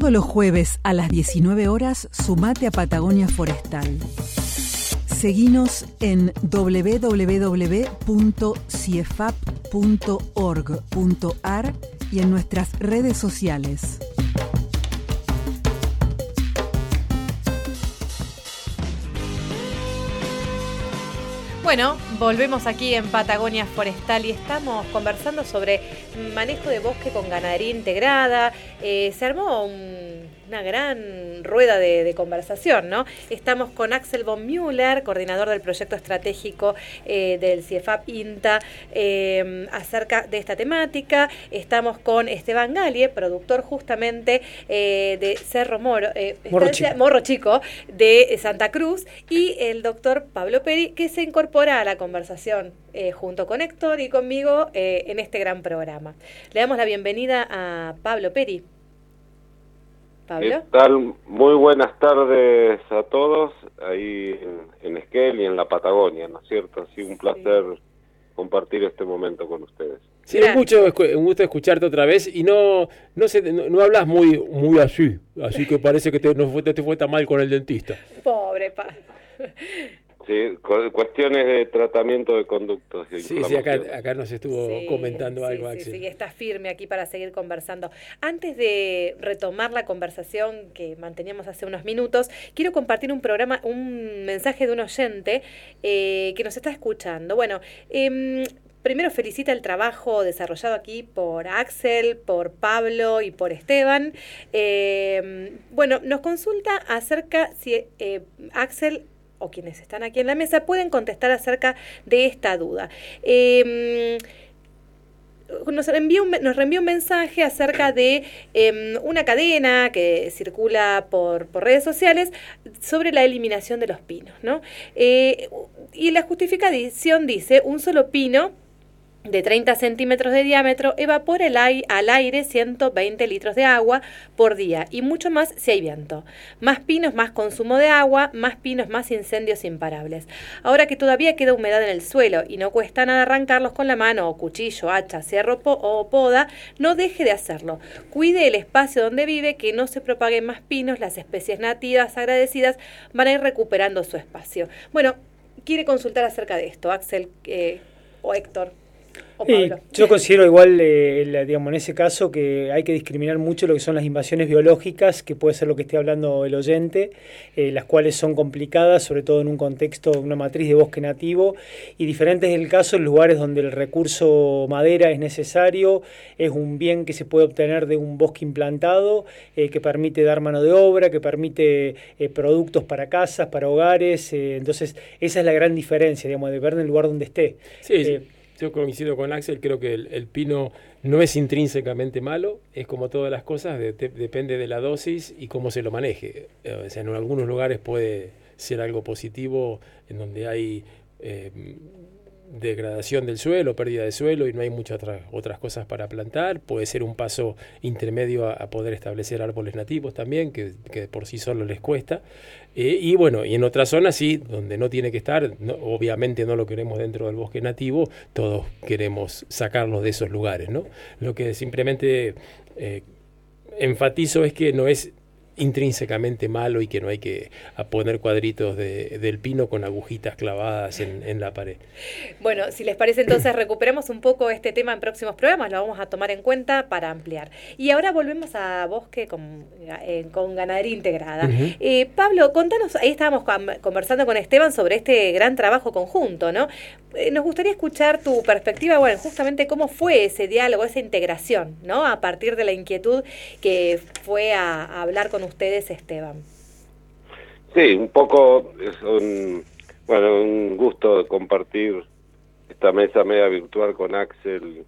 Los jueves a las 19 horas, sumate a Patagonia Forestal. Seguinos en www.ciefap.org.ar y en nuestras redes sociales. Bueno, volvemos aquí en Patagonia Forestal y estamos conversando sobre manejo de bosque con ganadería integrada. Eh, se armó un- una gran rueda de, de conversación, ¿no? Estamos con Axel von Müller, coordinador del proyecto estratégico eh, del CIEFAP INTA, eh, acerca de esta temática. Estamos con Esteban Galie, productor justamente eh, de Cerro Moro, Morro Chico. Morro Chico de Santa Cruz y el doctor Pablo Peri que se incorpora a la conversación junto con Héctor y conmigo en este gran programa. Le damos la bienvenida a Pablo Peri. Pablo. ¿Qué tal? Muy buenas tardes a todos ahí en, en Esquel y en la Patagonia, ¿no es cierto? Ha sido un placer compartir este momento con ustedes. Sí, es mucho, un gusto escucharte otra vez y no no, se, no, no hablas muy muy así, así que parece que te, no fue, te fue tan mal con el dentista. Pobre Pa. Sí, cu- cuestiones de tratamiento de conductos. de Sí, sí, acá, nos estuvo comentando algo, Sí, Axel. sí, está firme aquí para seguir conversando. Antes de retomar la conversación que manteníamos hace unos minutos, quiero compartir un programa, un mensaje de un oyente eh, que nos está escuchando. Bueno, em, primero felicita el trabajo desarrollado aquí por Axel, por Pablo y por Esteban. Eh, bueno, nos consulta acerca si eh, Axel o quienes están aquí en la mesa pueden contestar acerca de esta duda. Eh, nos envió un, nos reenvió un mensaje acerca de em, una cadena que circula por, por, redes sociales sobre la eliminación de los pinos, ¿no? Eh, y la justificación dice un solo pino de 30 centímetros de diámetro evapora el al aire 120 litros de agua por día y mucho más si hay viento. Más pinos, más consumo de agua, más pinos, más incendios imparables. Ahora que todavía queda humedad en el suelo y no cuesta nada arrancarlos con la mano o cuchillo, hacha, cierro o poda, no deje de hacerlo. Cuide el espacio donde vive, que no se propaguen más pinos, las especies nativas agradecidas van a ir recuperando su espacio. Bueno, quiere consultar acerca de esto, Axel eh, o Héctor yo considero igual, eh, digamos, en ese caso que hay que discriminar mucho lo que son las invasiones biológicas, que puede ser lo que esté hablando el oyente, eh, las cuales son complicadas, sobre todo en un contexto, una matriz de bosque nativo, y diferente es el caso en lugares donde el recurso madera es necesario, es un bien que se puede obtener de un bosque implantado, eh, que permite dar mano de obra, que permite productos para casas, para hogares, entonces esa es la gran diferencia, digamos, de ver en el lugar donde esté. Sí, yo coincido con Axel, creo que el, pino no es intrínsecamente malo, es como todas las cosas, depende de la dosis y cómo se lo maneje. Eh, o sea, en algunos lugares puede ser algo positivo, en donde hay eh, degradación del suelo, pérdida de suelo y no hay muchas otras, cosas para plantar. Puede ser un paso intermedio a, poder establecer árboles nativos también, que, por sí solo les cuesta. Eh, y bueno, y en otras zonas sí, donde no tiene que estar, obviamente no lo queremos dentro del bosque nativo, todos queremos sacarlos de esos lugares. ¿no? Lo que simplemente eh, enfatizo es que no es intrínsecamente malo y que no hay que poner cuadritos de, del pino con agujitas clavadas en, la pared. Bueno, si les parece entonces recuperemos un poco este tema en próximos programas, lo vamos a tomar en cuenta para ampliar. Y ahora volvemos a bosque con, eh, con ganadería integrada. Eh, Pablo, contanos, ahí estábamos conversando con Esteban sobre este gran trabajo conjunto, ¿no? Eh, nos gustaría escuchar tu perspectiva, bueno, justamente cómo fue ese diálogo, esa integración, ¿no? A partir de la inquietud que fue a hablar con ustedes, Esteban. Sí, un poco es un, bueno, un gusto compartir esta mesa media virtual con Axel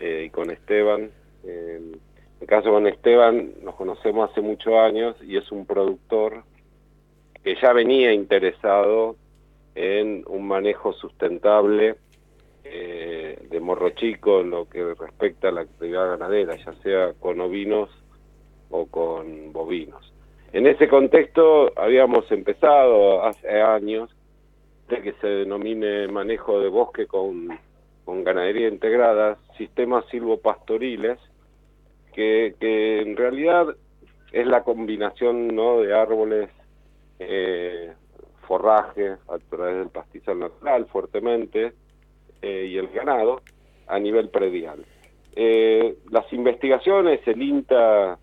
eh, y con Esteban. en el caso con Esteban nos conocemos hace muchos años y es un productor que ya venía interesado en un manejo sustentable eh, de morro chico en lo que respecta a la actividad ganadera, ya sea con ovinos o con bovinos. En ese contexto habíamos empezado hace años de que se denomine manejo de bosque con, con ganadería integrada, sistemas silvopastoriles, que, que en realidad es la combinación ¿no? de árboles, eh, forraje a través del pastizal natural fuertemente eh, y el ganado a nivel predial. Eh, las investigaciones, el INTA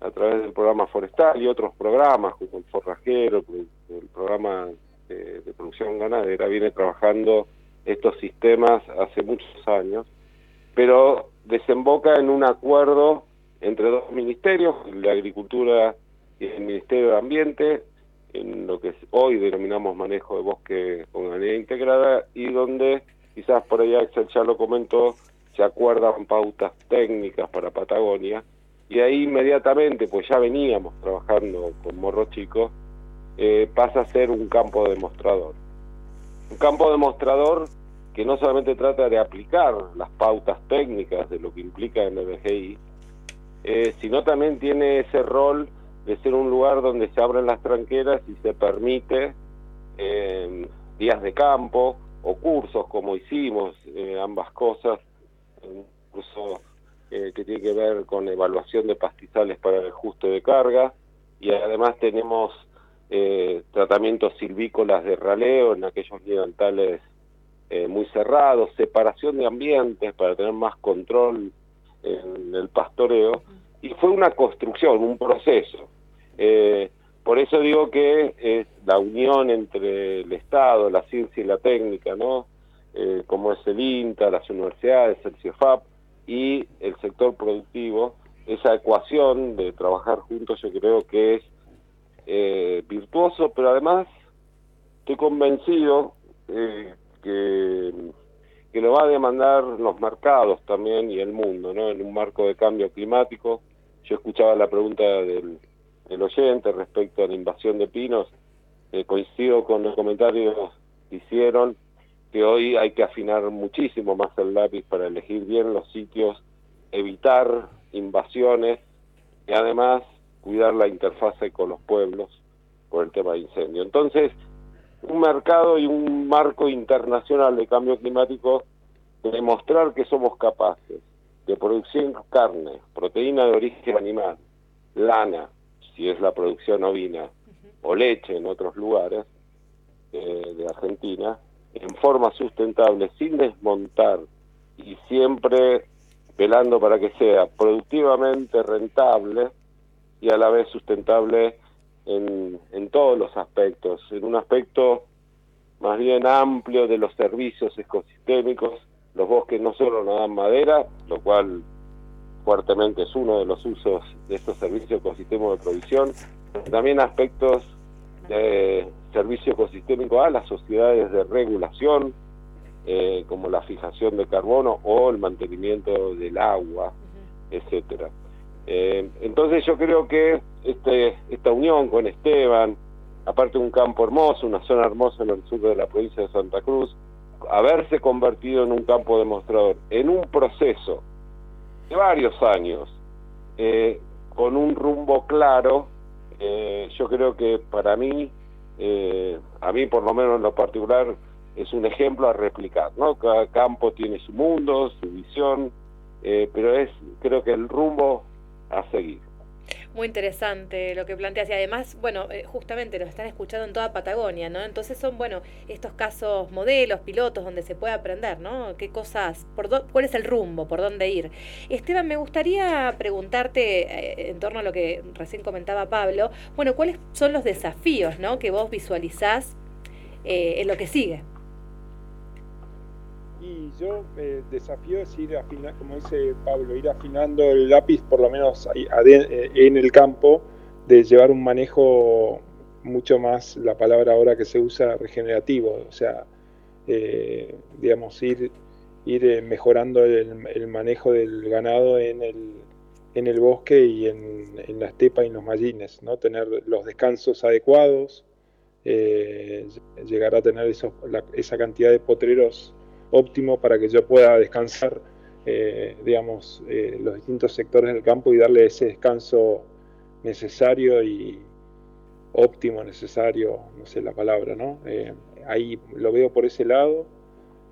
a través del programa forestal y otros programas como el forrajero, el, programa de, producción ganadera, viene trabajando estos sistemas hace muchos años, pero desemboca en un acuerdo entre dos ministerios, el de Agricultura y el Ministerio de Ambiente, en lo que hoy denominamos manejo de bosque con ganadería integrada y donde quizás por allá Axel ya lo comentó, se acuerdan pautas técnicas para Patagonia y ahí inmediatamente, pues ya veníamos trabajando con Morro Chico, eh, pasa a ser un campo demostrador. Un campo demostrador que no solamente trata de aplicar las pautas técnicas de lo que implica el BGI, eh, sino también tiene ese rol de ser un lugar donde se abren las tranqueras y se permite eh, días de campo o cursos como hicimos, ambas cosas, un curso eh, que tiene que ver con evaluación de pastizales para el ajuste de carga y además tenemos eh, tratamientos silvícolas de raleo en aquellos levantales eh, muy cerrados, separación de ambientes para tener más control en el pastoreo y fue una construcción, un proceso. por eso digo que es la unión entre el Estado, la ciencia y la técnica, ¿no? como es el INTA, las universidades, el CIEFAP, y el sector productivo, esa ecuación de trabajar juntos yo creo que es eh, virtuoso, pero además estoy convencido eh, que, que lo va a demandar los mercados también y el mundo, ¿no? En un marco de cambio climático. Yo escuchaba la pregunta del, del oyente respecto a la invasión de pinos. Eh, coincido con los comentarios que hicieron que hoy hay que afinar muchísimo más el lápiz para elegir bien los sitios, evitar invasiones y además cuidar la interfase con los pueblos por el tema de incendio. Entonces, un mercado y un marco internacional de cambio climático de demostrar que somos capaces de producir carne, proteína de origen animal, lana, si es la producción ovina, o leche en otros lugares eh, de Argentina, en forma sustentable, sin desmontar y siempre velando para que sea productivamente rentable y a la vez sustentable en, en todos los aspectos, en un aspecto más bien amplio de los servicios ecosistémicos. Los bosques no solo nos dan madera, lo cual fuertemente es uno de los usos de estos servicios ecosistémicos de provisión, también aspectos de servicio ecosistémico a las sociedades de regulación, eh, como la fijación de carbono o el mantenimiento del agua, etcétera. Eh, entonces yo creo que este, esta unión con Esteban, aparte de un campo hermoso, una zona hermosa en el sur de la provincia de Santa Cruz, haberse convertido en un campo demostrador, en un proceso de varios años, eh, con un rumbo claro, eh, yo creo que para mí, eh, a mí por lo menos en lo particular, es un ejemplo a replicar, ¿no? Cada campo tiene su mundo, su visión, pero es creo que el rumbo a seguir. Muy interesante lo que planteas y además, bueno, eh, justamente nos están escuchando en toda Patagonia, ¿no? Entonces son, bueno, estos casos modelos, pilotos, donde se puede aprender, ¿no? ¿Qué cosas, por cuál es el rumbo, por dónde ir? Esteban, me gustaría preguntarte, eh, en torno a lo que recién comentaba Pablo, bueno, ¿cuáles son los desafíos, ¿no? Que vos visualizás eh, en lo que sigue. Y yo eh, desafío es ir afinando, como dice Pablo, ir afinando el lápiz por lo menos eh, en el campo, de llevar un manejo mucho más, la palabra ahora que se usa, regenerativo, o sea, eh, digamos, ir, ir mejorando el, manejo del ganado en el, en el bosque y en, la estepa y en los mallines, ¿no? tener los descansos adecuados, llegar a tener esa cantidad de potreros óptimo para que yo pueda descansar, eh, digamos, eh, los distintos sectores del campo y darle ese descanso necesario y óptimo, necesario, no sé la palabra, ¿no? Eh, ahí lo veo por ese lado,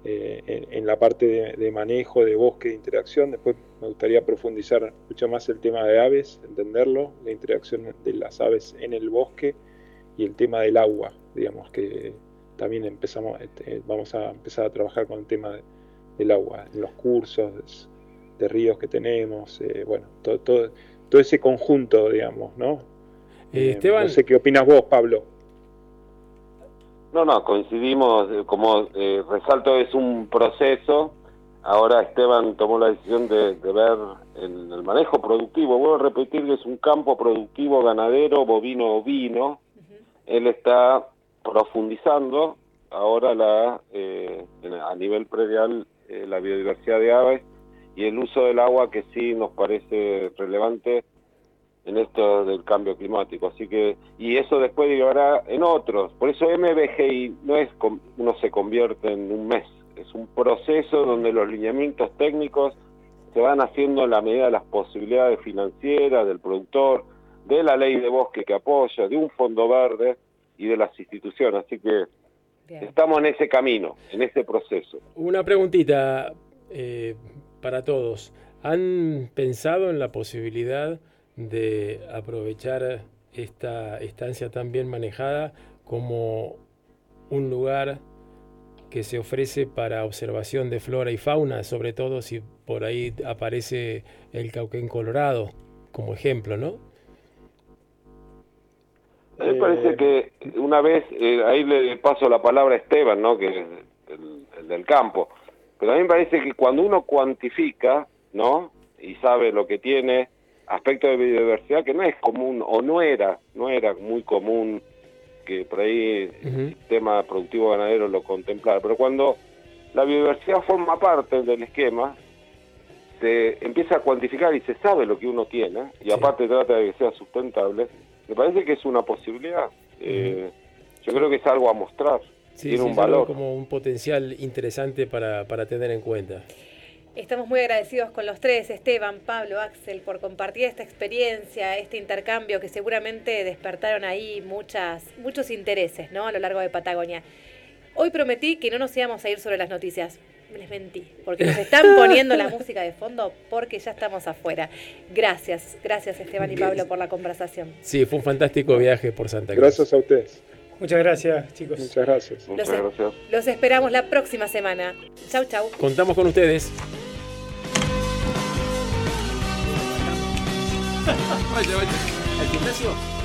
en, la parte de, manejo, de bosque, de interacción. Después me gustaría profundizar mucho más el tema de aves, entenderlo, la interacción de las aves en el bosque y el tema del agua, digamos que también empezamos, este, vamos a empezar a trabajar con el tema del agua, en los cursos de, ríos que tenemos, eh, bueno, todo, todo, todo ese conjunto, digamos, ¿no? Eh, Esteban, no sé qué opinas vos, Pablo. No, no, coincidimos, eh, como resalto, es un proceso. Ahora Esteban tomó la decisión de, de ver en el manejo productivo. Vuelvo a repetir que es un campo productivo ganadero, bovino, ovino. Él está profundizando ahora la eh, a nivel predial eh, la biodiversidad de aves y el uso del agua que sí nos parece relevante en esto del cambio climático. Así que, y eso después llevará en otros. Por eso MBGI no es, uno se convierte en un mes, es un proceso donde los lineamientos técnicos se van haciendo en la medida de las posibilidades financieras del productor, de la ley de bosque que apoya, de un fondo verde, y de las instituciones. Así que estamos en ese camino, en ese proceso. Una preguntita eh, para todos. ¿Han pensado en la posibilidad de aprovechar esta estancia tan bien manejada como un lugar que se ofrece para observación de flora y fauna, sobre todo si por ahí aparece el cauquén colorado como ejemplo, ¿no? A mí me parece eh, que una vez, eh, ahí le paso la palabra a Esteban, ¿no? que es el, del campo, pero a mí me parece que cuando uno cuantifica, ¿no? Y sabe lo que tiene, aspecto de biodiversidad que no es común, o no era, no era muy común que por ahí el sistema productivo ganadero lo contemplara, pero cuando la biodiversidad forma parte del esquema, se empieza a cuantificar y se sabe lo que uno tiene, y aparte trata de que sea sustentable, me parece que es una posibilidad. Eh, yo creo que es algo a mostrar, Sí, tiene sí, un valor. como un potencial interesante para, para tener en cuenta. Estamos muy agradecidos con los tres, Esteban, Pablo, Axel, por compartir esta experiencia, este intercambio que seguramente despertaron ahí muchas, muchos intereses ¿no? a lo largo de Patagonia. Hoy prometí que no nos íbamos a ir sobre las noticias. Les mentí, porque nos están poniendo la música de fondo porque ya estamos afuera. Gracias, gracias Esteban y Pablo por la conversación. Sí, fue un fantástico viaje por Santa Cruz. Gracias a ustedes. Muchas gracias, chicos. Muchas gracias. Los, los esperamos la próxima semana. Chau, chau. Contamos con ustedes. Vaya, vaya. ¿Al gimnasio?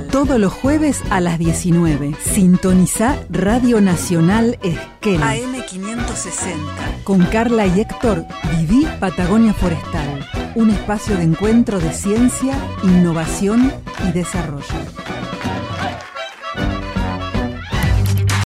Todos los jueves a las 19. Sintoniza Radio Nacional Esquena. AM560. Con Carla y Héctor, viví Patagonia Forestal. Un espacio de encuentro de ciencia, innovación y desarrollo.